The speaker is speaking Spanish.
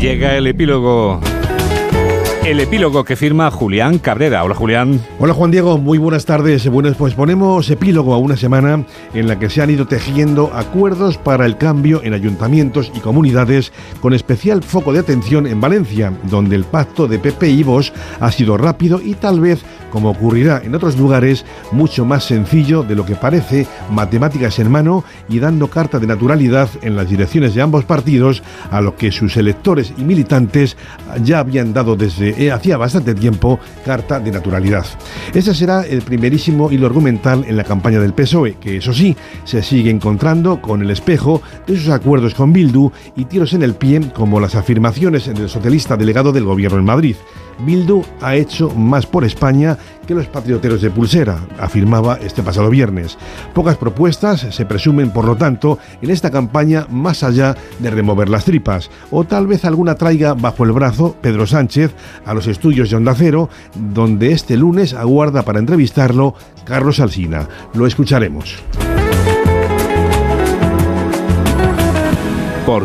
Llega el epílogo el epílogo que firma Julián Cabrera. Hola Julián. Hola Juan Diego, muy buenas tardes. Bueno, pues ponemos epílogo a una semana en la que se han ido tejiendo acuerdos para el cambio en ayuntamientos y comunidades con especial foco de atención en Valencia, donde el pacto de PP y Vos ha sido rápido y tal vez, como ocurrirá en otros lugares, mucho más sencillo de lo que parece, matemáticas en mano y dando carta de naturalidad en las direcciones de ambos partidos a lo que sus electores y militantes ya habían dado desde eh, hacía bastante tiempo carta de naturalidad. Ese será el primerísimo hilo argumental en la campaña del PSOE, que eso sí, se sigue encontrando con el espejo de sus acuerdos con Bildu y tiros en el pie como las afirmaciones del socialista delegado del gobierno en Madrid. Bildu ha hecho más por España que los patrioteros de pulsera, afirmaba este pasado viernes. Pocas propuestas se presumen, por lo tanto, en esta campaña más allá de remover las tripas, o tal vez alguna traiga bajo el brazo Pedro Sánchez a los estudios de Onda Cero, donde este lunes aguarda para entrevistarlo Carlos Alsina. Lo escucharemos.